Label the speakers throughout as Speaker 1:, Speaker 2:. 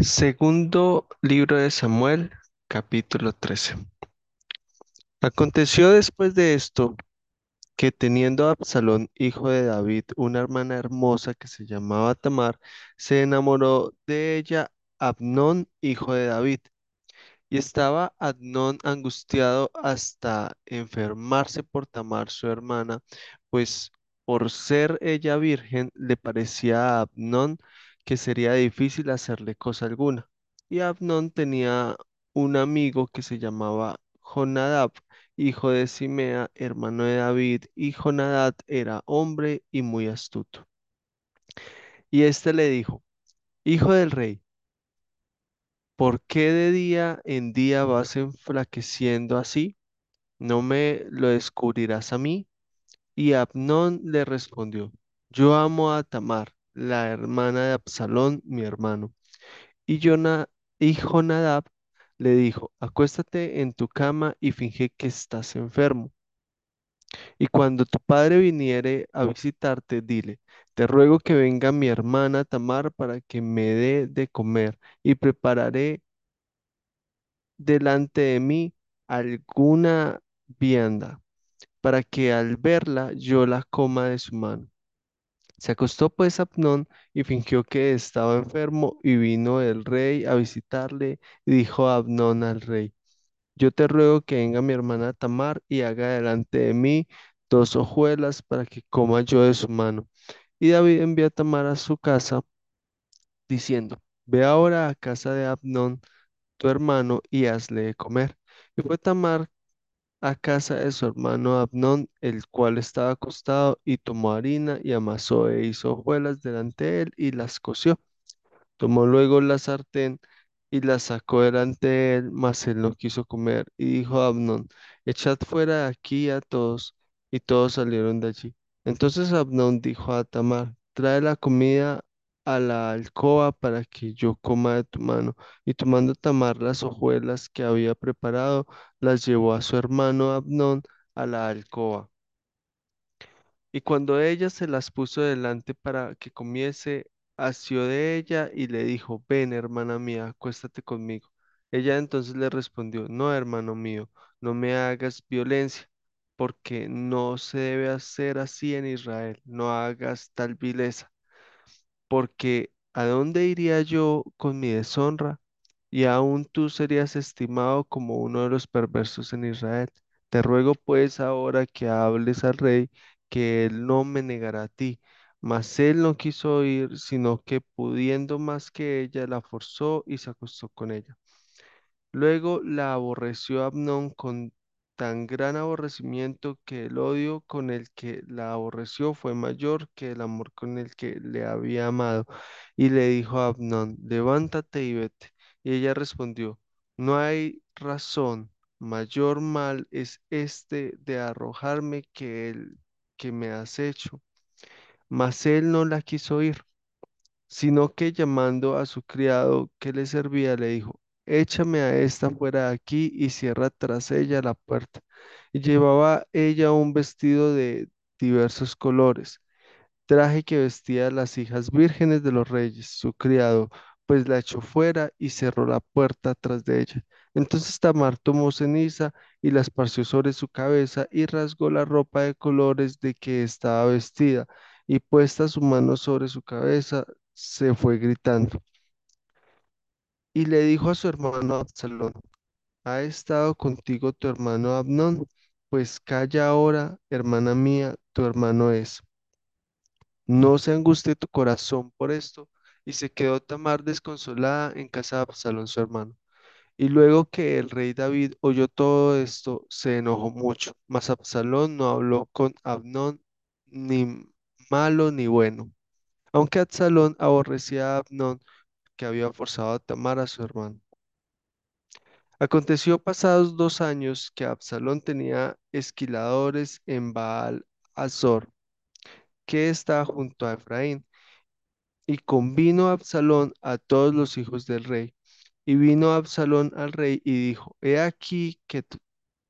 Speaker 1: Segundo libro de Samuel, capítulo 13. Aconteció después de esto que teniendo Absalón, hijo de David, una hermana hermosa que se llamaba Tamar, se enamoró de ella Abnón, hijo de David. Y estaba Abnón angustiado hasta enfermarse por Tamar, su hermana, pues por ser ella virgen, le parecía a Abnón que sería difícil hacerle cosa alguna. Y Abnón tenía un amigo que se llamaba Jonadab, hijo de Simea, hermano de David, y Jonadab era hombre y muy astuto. Y éste le dijo, Hijo del rey, ¿por qué de día en día vas enflaqueciendo así? ¿No me lo descubrirás a mí? Y Abnón le respondió, Yo amo a Tamar, la hermana de Absalón, mi hermano. Y, Jona- y Jonadab le dijo, Acuéstate en tu cama y finge que estás enfermo. Y cuando tu padre viniere a visitarte, dile, Te ruego que venga mi hermana Tamar para que me dé de comer, y prepararé delante de mí alguna vianda para que al verla yo la coma de su mano. Se acostó pues Abnón y fingió que estaba enfermo y vino el rey a visitarle y dijo Abnón al rey, yo te ruego que venga mi hermana Tamar y haga delante de mí dos hojuelas para que coma yo de su mano. Y David envió a Tamar a su casa diciendo, ve ahora a casa de Abnón, tu hermano, y hazle de comer. Y fue Tamar a casa de su hermano Abnón, el cual estaba acostado, y tomó harina y amasó e hizo hojuelas delante de él y las coció. Tomó luego la sartén y la sacó delante de él, mas él no quiso comer, y dijo a Abnón, echad fuera de aquí a todos, y todos salieron de allí. Entonces Abnón dijo a Tamar, trae la comida a la alcoba para que yo coma de tu mano. Y tomando Tamar las hojuelas que había preparado, las llevó a su hermano Abnón a la alcoba. Y cuando ella se las puso delante para que comiese, asió de ella y le dijo, ven, hermana mía, acuéstate conmigo. Ella entonces le respondió, no, hermano mío, no me hagas violencia, porque no se debe hacer así en Israel, no hagas tal vileza porque ¿a dónde iría yo con mi deshonra? Y aún tú serías estimado como uno de los perversos en Israel. Te ruego pues ahora que hables al rey, que él no me negará a ti. Mas él no quiso oír, sino que pudiendo más que ella, la forzó y se acostó con ella. Luego la aborreció Amnón con tan gran aborrecimiento que el odio con el que la aborreció fue mayor que el amor con el que le había amado. Y le dijo a Amnón, levántate y vete. Y ella respondió, no hay razón, mayor mal es este de arrojarme que el que me has hecho. Mas él no la quiso oír sino que llamando a su criado que le servía, le dijo, échame a esta fuera de aquí y cierra tras ella la puerta. Y llevaba ella un vestido de diversos colores, traje que vestía a las hijas vírgenes de los reyes, su criado, pues la echó fuera y cerró la puerta tras de ella. Entonces Tamar tomó ceniza y la esparció sobre su cabeza y rasgó la ropa de colores de que estaba vestida, y puesta su mano sobre su cabeza, se fue gritando. Y le dijo a su hermano Absalón, ¿ha estado contigo tu hermano Abnón? Pues calla ahora, hermana mía, tu hermano es. No se angustie tu corazón por esto. Y se quedó Tamar desconsolada en casa de Absalón su hermano. Y luego que el rey David oyó todo esto, se enojó mucho. Mas Absalón no habló con Abnón ni malo ni bueno. Aunque Absalón aborrecía a Abnón, que había forzado a Tamar a su hermano. Aconteció pasados dos años que Absalón tenía esquiladores en Baal Azor, que está junto a Efraín Y convino Absalón a todos los hijos del rey. Y vino Absalón al rey y dijo, He aquí que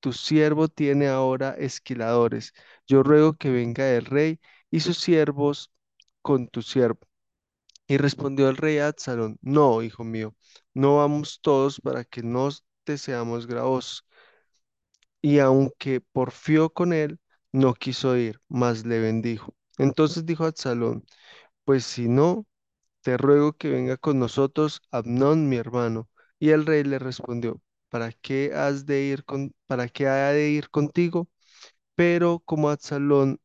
Speaker 1: tu siervo tiene ahora esquiladores. Yo ruego que venga el rey y sus siervos con tu siervo. Y respondió el rey Absalón, no, hijo mío, no vamos todos para que no te seamos gravosos. Y aunque porfió con él, no quiso ir, mas le bendijo. Entonces dijo Absalón, pues si no, te ruego que venga con nosotros Abnón, mi hermano. Y el rey le respondió, ¿para qué has de ir con, para qué ha de ir contigo? Pero como Absalón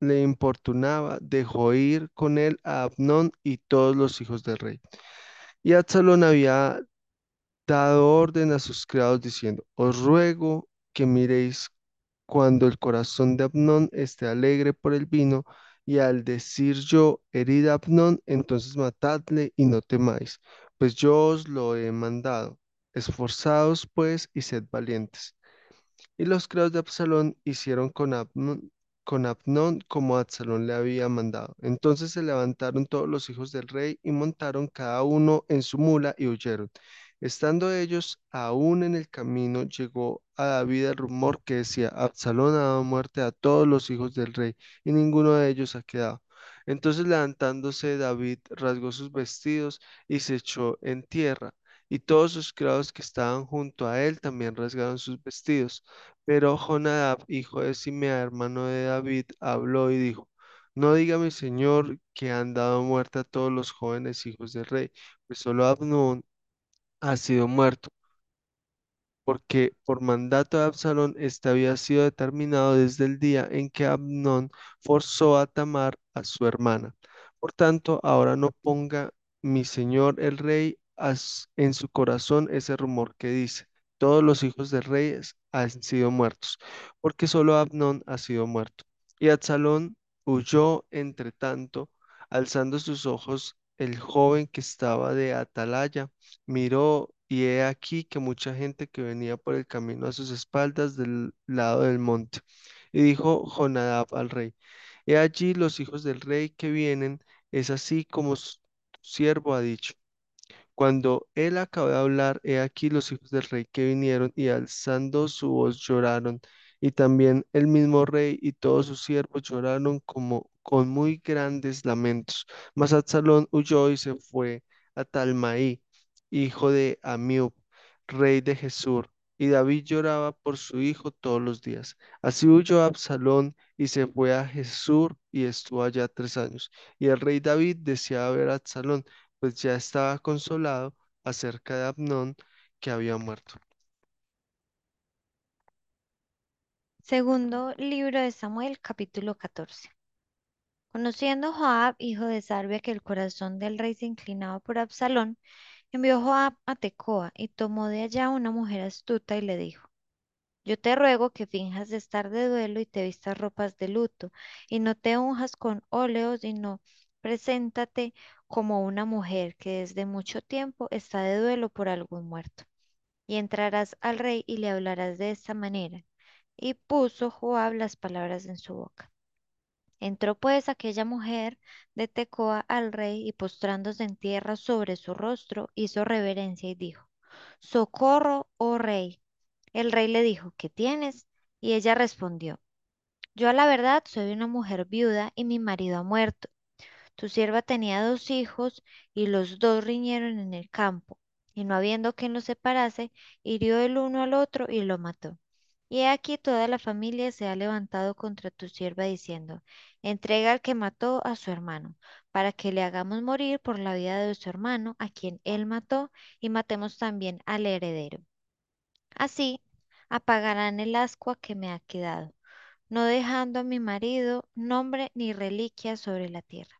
Speaker 1: le importunaba, dejó ir con él a Abnón y todos los hijos del rey. Y Absalón había dado orden a sus criados diciendo, os ruego que miréis cuando el corazón de Abnón esté alegre por el vino, y al decir yo, herid a Abnón, entonces matadle y no temáis, pues yo os lo he mandado. Esforzaos pues y sed valientes. Y los criados de Absalón hicieron con Abnón, con Abnón como Absalón le había mandado. Entonces se levantaron todos los hijos del rey y montaron cada uno en su mula y huyeron. Estando ellos aún en el camino, llegó a David el rumor que decía, Absalón ha dado muerte a todos los hijos del rey y ninguno de ellos ha quedado. Entonces levantándose David rasgó sus vestidos y se echó en tierra y todos sus criados que estaban junto a él también rasgaron sus vestidos. Pero Jonadab, hijo de Simea, hermano de David, habló y dijo, No diga mi señor que han dado muerte a todos los jóvenes hijos del rey, pues solo Abnón ha sido muerto porque por mandato de Absalón este había sido determinado desde el día en que Abnón forzó a Tamar a su hermana. Por tanto, ahora no ponga mi señor el rey en su corazón ese rumor que dice, todos los hijos de reyes han sido muertos, porque solo Abnón ha sido muerto. Y Absalón huyó entre tanto, alzando sus ojos, el joven que estaba de atalaya miró y he aquí que mucha gente que venía por el camino a sus espaldas del lado del monte. Y dijo Jonadab al rey, He allí los hijos del rey que vienen, es así como su siervo ha dicho. Cuando él acabó de hablar, he aquí los hijos del rey que vinieron y alzando su voz lloraron, y también el mismo rey y todos sus siervos lloraron como con muy grandes lamentos. Mas Absalón huyó y se fue a Talmaí, hijo de Amiub, rey de Gesur, y David lloraba por su hijo todos los días. Así huyó Absalón y se fue a Gesur y estuvo allá tres años. Y el rey David deseaba ver a Absalón pues ya estaba consolado acerca de Abnón que había muerto.
Speaker 2: Segundo libro de Samuel, capítulo 14. Conociendo Joab, hijo de Sarvia, que el corazón del rey se inclinaba por Absalón, envió Joab a Tecoa y tomó de allá una mujer astuta y le dijo, Yo te ruego que finjas de estar de duelo y te vistas ropas de luto, y no te unjas con óleos, y no preséntate como una mujer que desde mucho tiempo está de duelo por algún muerto. Y entrarás al rey y le hablarás de esta manera. Y puso Joab las palabras en su boca. Entró pues aquella mujer de Tecoa al rey y postrándose en tierra sobre su rostro, hizo reverencia y dijo, Socorro, oh rey. El rey le dijo, ¿qué tienes? Y ella respondió, Yo a la verdad soy una mujer viuda y mi marido ha muerto. Tu sierva tenía dos hijos y los dos riñeron en el campo, y no habiendo quien los separase, hirió el uno al otro y lo mató. Y he aquí toda la familia se ha levantado contra tu sierva diciendo, entrega al que mató a su hermano, para que le hagamos morir por la vida de su hermano, a quien él mató, y matemos también al heredero. Así apagarán el ascua que me ha quedado, no dejando a mi marido nombre ni reliquia sobre la tierra.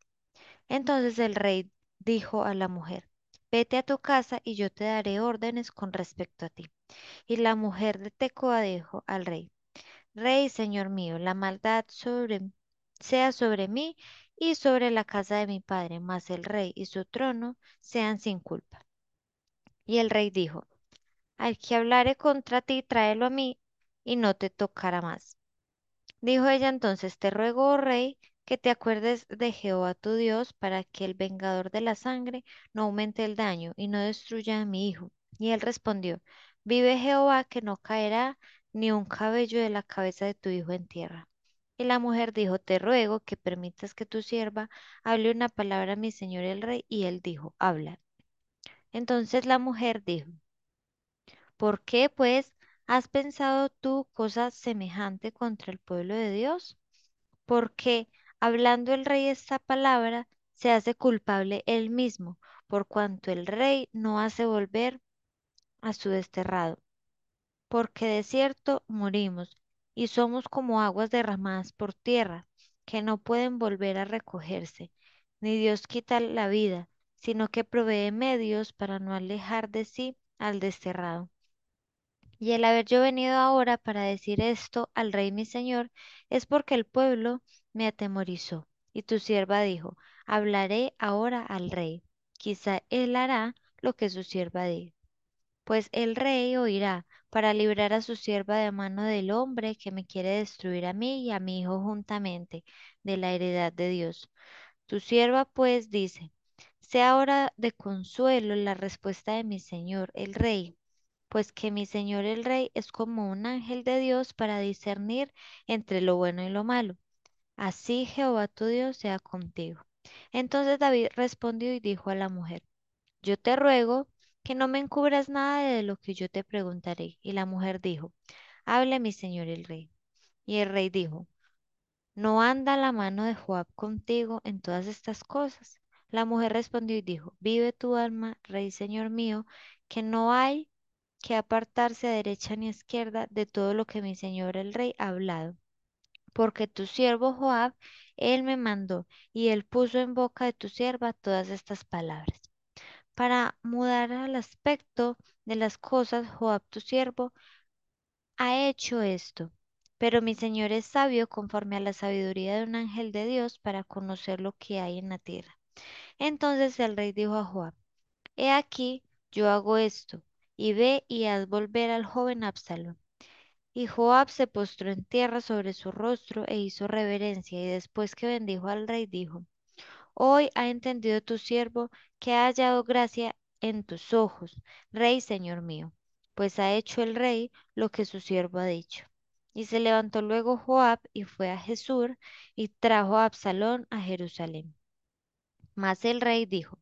Speaker 2: Entonces el rey dijo a la mujer, vete a tu casa y yo te daré órdenes con respecto a ti. Y la mujer de Tecoa dijo al rey, Rey, señor mío, la maldad sobre, sea sobre mí y sobre la casa de mi padre, mas el rey y su trono sean sin culpa. Y el rey dijo, Al que hablare contra ti, tráelo a mí, y no te tocará más. Dijo ella entonces, te ruego, oh rey, que te acuerdes de Jehová tu Dios, para que el vengador de la sangre no aumente el daño y no destruya a mi hijo. Y él respondió, vive Jehová que no caerá ni un cabello de la cabeza de tu hijo en tierra. Y la mujer dijo, te ruego que permitas que tu sierva hable una palabra a mi señor el rey. Y él dijo, habla. Entonces la mujer dijo, ¿por qué pues has pensado tú cosa semejante contra el pueblo de Dios? Porque hablando el rey esta palabra, se hace culpable él mismo, por cuanto el rey no hace volver a su desterrado. Porque de cierto morimos y somos como aguas derramadas por tierra, que no pueden volver a recogerse. Ni Dios quita la vida, sino que provee medios para no alejar de sí al desterrado. Y el haber yo venido ahora para decir esto al rey mi señor, es porque el pueblo me atemorizó. Y tu sierva dijo, hablaré ahora al rey. Quizá él hará lo que su sierva diga. Pues el rey oirá para librar a su sierva de mano del hombre que me quiere destruir a mí y a mi hijo juntamente de la heredad de Dios. Tu sierva pues dice, sea ahora de consuelo la respuesta de mi señor el rey pues que mi señor el rey es como un ángel de Dios para discernir entre lo bueno y lo malo. Así Jehová tu Dios sea contigo. Entonces David respondió y dijo a la mujer, Yo te ruego que no me encubras nada de lo que yo te preguntaré. Y la mujer dijo, Hable mi señor el rey. Y el rey dijo, ¿No anda la mano de Joab contigo en todas estas cosas? La mujer respondió y dijo, Vive tu alma, rey señor mío, que no hay que apartarse a derecha ni a izquierda de todo lo que mi señor el rey ha hablado. Porque tu siervo Joab, él me mandó, y él puso en boca de tu sierva todas estas palabras. Para mudar al aspecto de las cosas, Joab tu siervo ha hecho esto. Pero mi señor es sabio conforme a la sabiduría de un ángel de Dios para conocer lo que hay en la tierra. Entonces el rey dijo a Joab, He aquí, yo hago esto, y ve y haz volver al joven Absalón. Y Joab se postró en tierra sobre su rostro e hizo reverencia, y después que bendijo al rey, dijo, Hoy ha entendido tu siervo que ha hallado gracia en tus ojos, rey señor mío, pues ha hecho el rey lo que su siervo ha dicho. Y se levantó luego Joab y fue a Jesur y trajo a Absalón a Jerusalén. Mas el rey dijo,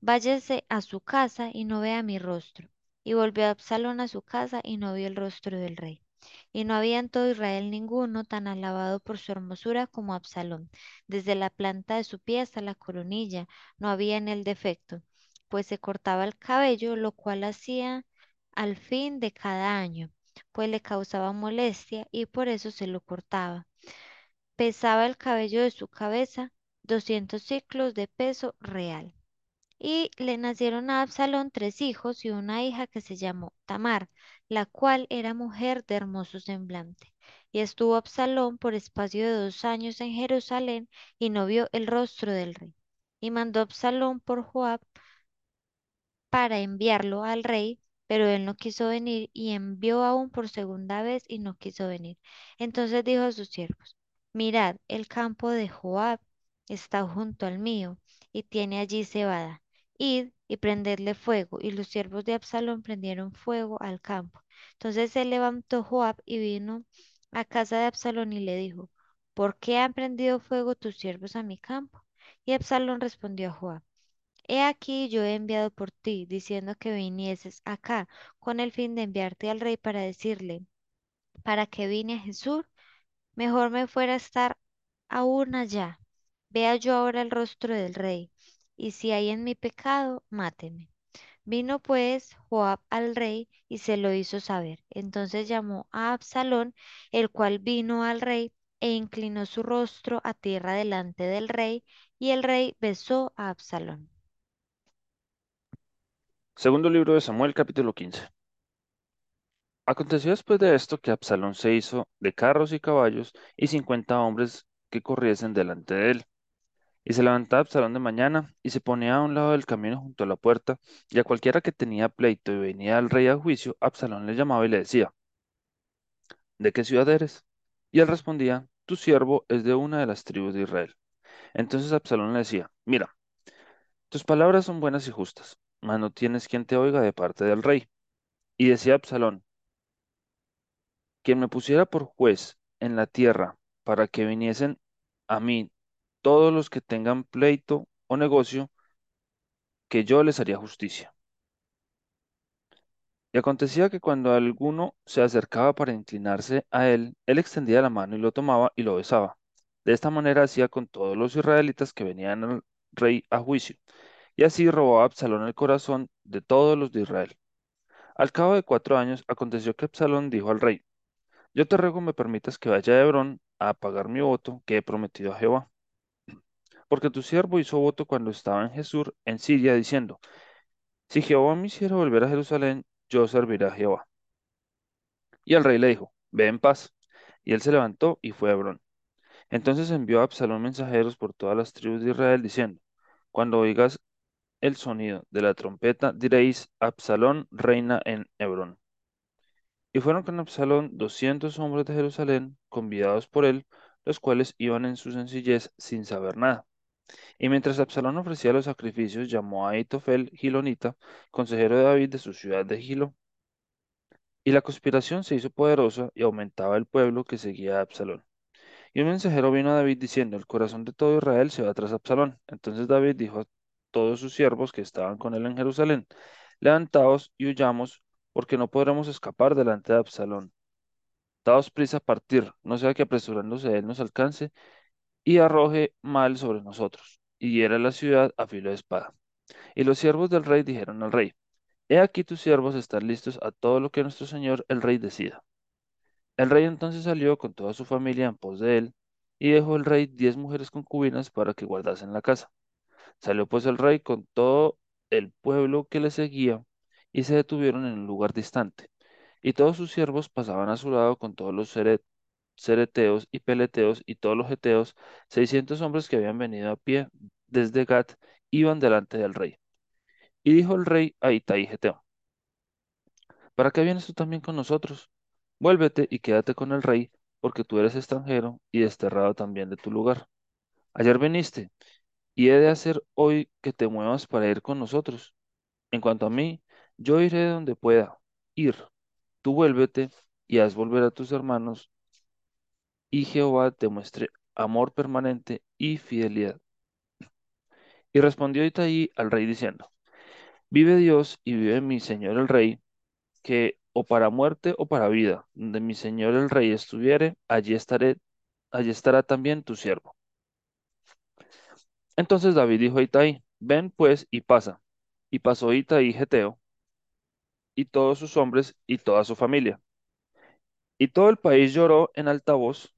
Speaker 2: Váyase a su casa y no vea mi rostro. Y volvió Absalón a su casa y no vio el rostro del rey. Y no había en todo Israel ninguno tan alabado por su hermosura como Absalón. Desde la planta de su pie hasta la coronilla no había en él defecto, pues se cortaba el cabello, lo cual hacía al fin de cada año, pues le causaba molestia y por eso se lo cortaba. Pesaba el cabello de su cabeza doscientos ciclos de peso real. Y le nacieron a Absalón tres hijos y una hija que se llamó Tamar, la cual era mujer de hermoso semblante. Y estuvo Absalón por espacio de dos años en Jerusalén y no vio el rostro del rey. Y mandó Absalón por Joab para enviarlo al rey, pero él no quiso venir y envió aún por segunda vez y no quiso venir. Entonces dijo a sus siervos, mirad, el campo de Joab está junto al mío y tiene allí cebada. Id y prendedle fuego. Y los siervos de Absalón prendieron fuego al campo. Entonces se levantó Joab y vino a casa de Absalón y le dijo, ¿por qué han prendido fuego tus siervos a mi campo? Y Absalón respondió a Joab, He aquí yo he enviado por ti, diciendo que vinieses acá con el fin de enviarte al rey para decirle, para que vine a Jesús, mejor me fuera estar aún allá. Vea yo ahora el rostro del rey, y si hay en mi pecado, máteme. Vino pues Joab al rey y se lo hizo saber. Entonces llamó a Absalón, el cual vino al rey e inclinó su rostro a tierra delante del rey, y el rey besó a Absalón.
Speaker 3: Segundo libro de Samuel, capítulo 15. Aconteció después de esto que Absalón se hizo de carros y caballos y cincuenta hombres que corriesen delante de él. Y se levantaba Absalón de mañana y se ponía a un lado del camino junto a la puerta, y a cualquiera que tenía pleito y venía al rey a juicio, Absalón le llamaba y le decía, ¿de qué ciudad eres? Y él respondía, tu siervo es de una de las tribus de Israel. Entonces Absalón le decía, mira, tus palabras son buenas y justas, mas no tienes quien te oiga de parte del rey. Y decía Absalón, quien me pusiera por juez en la tierra para que viniesen a mí todos los que tengan pleito o negocio, que yo les haría justicia. Y acontecía que cuando alguno se acercaba para inclinarse a él, él extendía la mano y lo tomaba y lo besaba. De esta manera hacía con todos los israelitas que venían al rey a juicio. Y así robó a Absalón el corazón de todos los de Israel. Al cabo de cuatro años, aconteció que Absalón dijo al rey, Yo te ruego me permitas que vaya a Hebrón a pagar mi voto que he prometido a Jehová. Porque tu siervo hizo voto cuando estaba en Jesús, en Siria, diciendo, Si Jehová me hiciera volver a Jerusalén, yo serviré a Jehová. Y el rey le dijo, Ve en paz. Y él se levantó y fue a Hebrón. Entonces envió a Absalón mensajeros por todas las tribus de Israel, diciendo, Cuando oigas el sonido de la trompeta, diréis, Absalón reina en Hebrón. Y fueron con Absalón doscientos hombres de Jerusalén, convidados por él, los cuales iban en su sencillez sin saber nada. Y mientras Absalón ofrecía los sacrificios, llamó a Aitofel Gilonita, consejero de David de su ciudad de Gilo. Y la conspiración se hizo poderosa y aumentaba el pueblo que seguía a Absalón. Y un mensajero vino a David diciendo, el corazón de todo Israel se va tras Absalón. Entonces David dijo a todos sus siervos que estaban con él en Jerusalén, levantaos y huyamos, porque no podremos escapar delante de Absalón. Daos prisa a partir, no sea que apresurándose él nos alcance y arroje mal sobre nosotros, y hiera la ciudad a filo de espada. Y los siervos del rey dijeron al rey, He aquí tus siervos están listos a todo lo que nuestro señor el rey decida. El rey entonces salió con toda su familia en pos de él, y dejó el rey diez mujeres concubinas para que guardasen la casa. Salió pues el rey con todo el pueblo que le seguía, y se detuvieron en un lugar distante. Y todos sus siervos pasaban a su lado con todos los cereteos y peleteos y todos los geteos, seiscientos hombres que habían venido a pie desde Gat, iban delante del rey. Y dijo el rey a Itai Geteo, ¿para qué vienes tú también con nosotros? Vuélvete y quédate con el rey, porque tú eres extranjero y desterrado también de tu lugar. Ayer viniste, y he de hacer hoy que te muevas para ir con nosotros. En cuanto a mí, yo iré donde pueda ir. Tú vuélvete y haz volver a tus hermanos, y Jehová te muestre amor permanente y fidelidad. Y respondió Itaí al rey diciendo, Vive Dios y vive mi señor el rey, que o para muerte o para vida, donde mi señor el rey estuviere, allí estaré, allí estará también tu siervo. Entonces David dijo a Itai, ven pues y pasa. Y pasó Itai Geteo, y todos sus hombres y toda su familia. Y todo el país lloró en alta voz.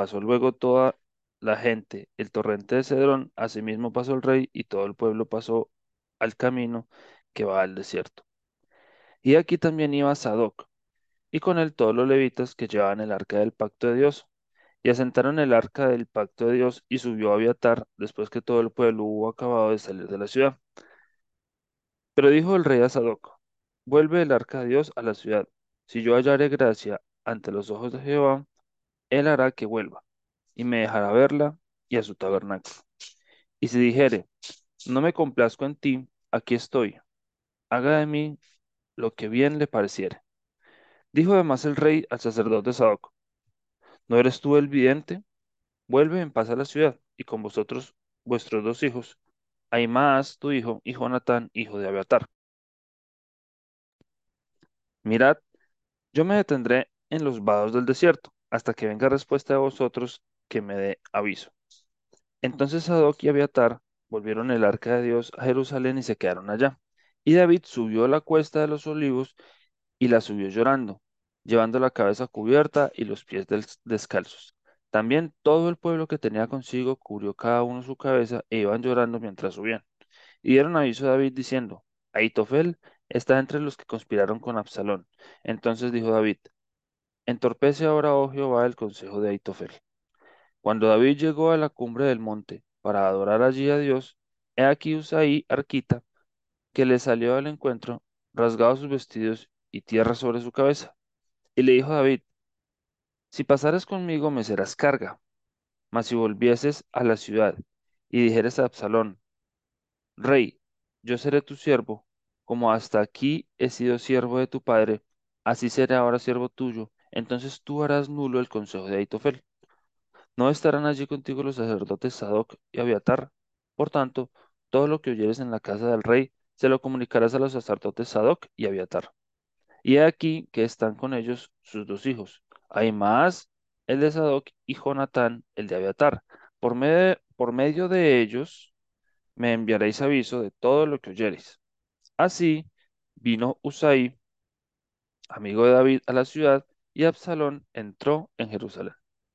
Speaker 3: Pasó luego toda la gente, el torrente de Cedrón, asimismo pasó el rey, y todo el pueblo pasó al camino que va al desierto. Y aquí también iba Sadoc, y con él todos los levitas que llevaban el arca del pacto de Dios. Y asentaron el arca del pacto de Dios, y subió a Abiatar, después que todo el pueblo hubo acabado de salir de la ciudad. Pero dijo el rey a Sadoc, vuelve el arca de Dios a la ciudad. Si yo hallare gracia ante los ojos de Jehová, él hará que vuelva, y me dejará verla y a su tabernáculo. Y si dijere, no me complazco en ti, aquí estoy, haga de mí lo que bien le pareciere. Dijo además el rey al sacerdote Sadoc, ¿no eres tú el vidente? Vuelve en paz a la ciudad, y con vosotros vuestros dos hijos, Ahimaas tu hijo, y Jonatán, hijo de Abiatar. Mirad, yo me detendré en los vados del desierto, hasta que venga respuesta de vosotros que me dé aviso. Entonces Sadoc y Abiatar volvieron el arca de Dios a Jerusalén y se quedaron allá. Y David subió la cuesta de los olivos y la subió llorando, llevando la cabeza cubierta y los pies des- descalzos. También todo el pueblo que tenía consigo cubrió cada uno su cabeza e iban llorando mientras subían. Y dieron aviso a David diciendo, Aitofel está entre los que conspiraron con Absalón. Entonces dijo David, entorpece ahora, oh Jehová, el consejo de Aitofel. Cuando David llegó a la cumbre del monte para adorar allí a Dios, he aquí Usaí Arquita, que le salió al encuentro, rasgado sus vestidos y tierra sobre su cabeza. Y le dijo a David, si pasares conmigo me serás carga, mas si volvieses a la ciudad y dijeres a Absalón, Rey, yo seré tu siervo, como hasta aquí he sido siervo de tu padre, así seré ahora siervo tuyo, entonces tú harás nulo el consejo de Aitofel. No estarán allí contigo los sacerdotes Sadoc y Abiatar. Por tanto, todo lo que oyeres en la casa del rey, se lo comunicarás a los sacerdotes Sadoc y Abiatar. Y he aquí que están con ellos sus dos hijos, Ahimaas, el de Sadoc, y Jonatán, el de Abiatar. Por por medio de ellos me enviaréis aviso de todo lo que oyereis. Así vino Usai, amigo de David, a la ciudad, y Absalón entró en Jerusalén.